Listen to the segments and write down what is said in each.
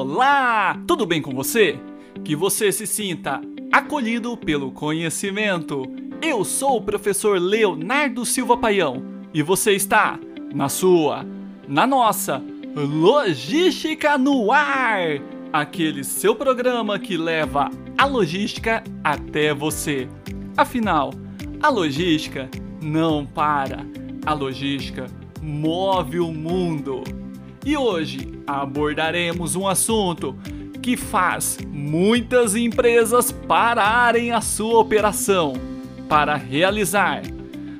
Olá! Tudo bem com você? Que você se sinta acolhido pelo conhecimento. Eu sou o professor Leonardo Silva Paião e você está na sua, na nossa Logística no Ar, aquele seu programa que leva a logística até você. Afinal, a logística não para, a logística move o mundo. E hoje abordaremos um assunto que faz muitas empresas pararem a sua operação para realizar.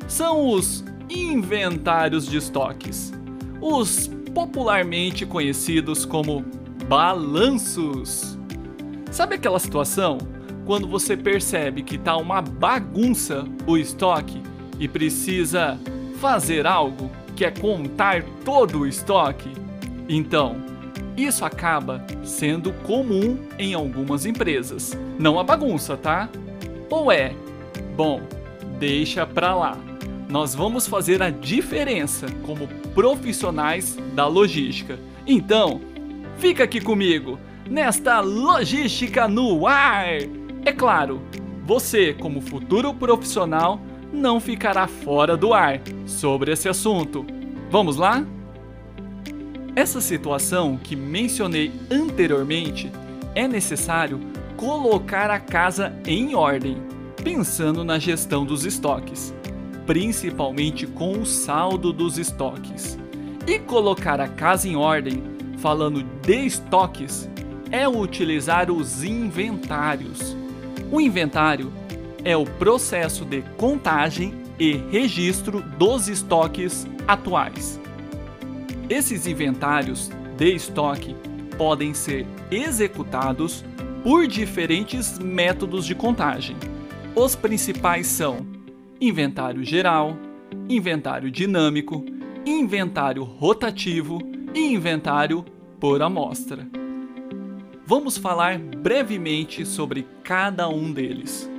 São os inventários de estoques, os popularmente conhecidos como balanços. Sabe aquela situação quando você percebe que está uma bagunça o estoque e precisa fazer algo, que é contar todo o estoque? Então, isso acaba sendo comum em algumas empresas. Não a bagunça, tá? Ou é? Bom, deixa pra lá. Nós vamos fazer a diferença como profissionais da logística. Então, fica aqui comigo nesta logística no ar. É claro, você, como futuro profissional, não ficará fora do ar sobre esse assunto. Vamos lá? Essa situação que mencionei anteriormente é necessário colocar a casa em ordem, pensando na gestão dos estoques, principalmente com o saldo dos estoques. E colocar a casa em ordem, falando de estoques, é utilizar os inventários. O inventário é o processo de contagem e registro dos estoques atuais. Esses inventários de estoque podem ser executados por diferentes métodos de contagem. Os principais são inventário geral, inventário dinâmico, inventário rotativo e inventário por amostra. Vamos falar brevemente sobre cada um deles.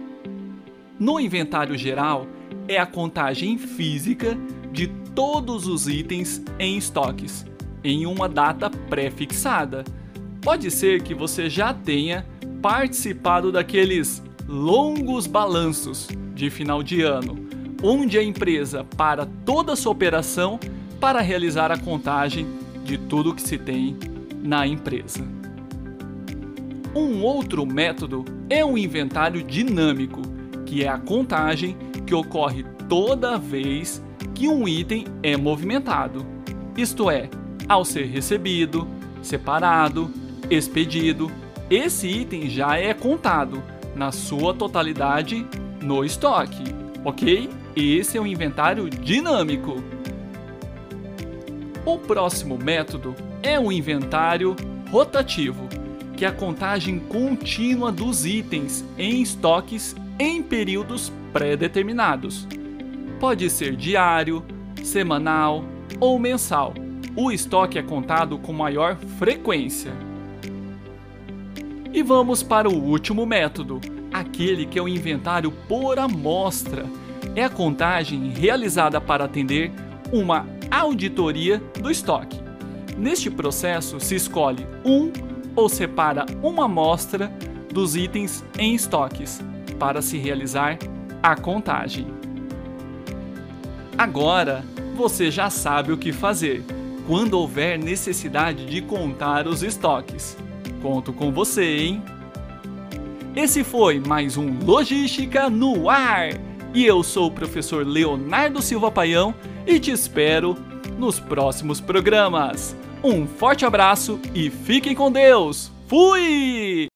No inventário geral, é a contagem física de todos os itens em estoques, em uma data pré-fixada. Pode ser que você já tenha participado daqueles longos balanços de final de ano, onde a empresa para toda a sua operação para realizar a contagem de tudo que se tem na empresa. Um outro método é o inventário dinâmico, que é a contagem que ocorre toda vez que um item é movimentado, isto é, ao ser recebido, separado, expedido, esse item já é contado na sua totalidade no estoque, ok? Esse é o inventário dinâmico. O próximo método é o inventário rotativo, que é a contagem contínua dos itens em estoques em períodos pré-determinados pode ser diário, semanal ou mensal. O estoque é contado com maior frequência. E vamos para o último método, aquele que é o inventário por amostra. É a contagem realizada para atender uma auditoria do estoque. Neste processo se escolhe um ou separa uma amostra dos itens em estoques para se realizar a contagem. Agora você já sabe o que fazer quando houver necessidade de contar os estoques. Conto com você, hein? Esse foi mais um Logística no Ar. E eu sou o professor Leonardo Silva Paião e te espero nos próximos programas. Um forte abraço e fiquem com Deus. Fui!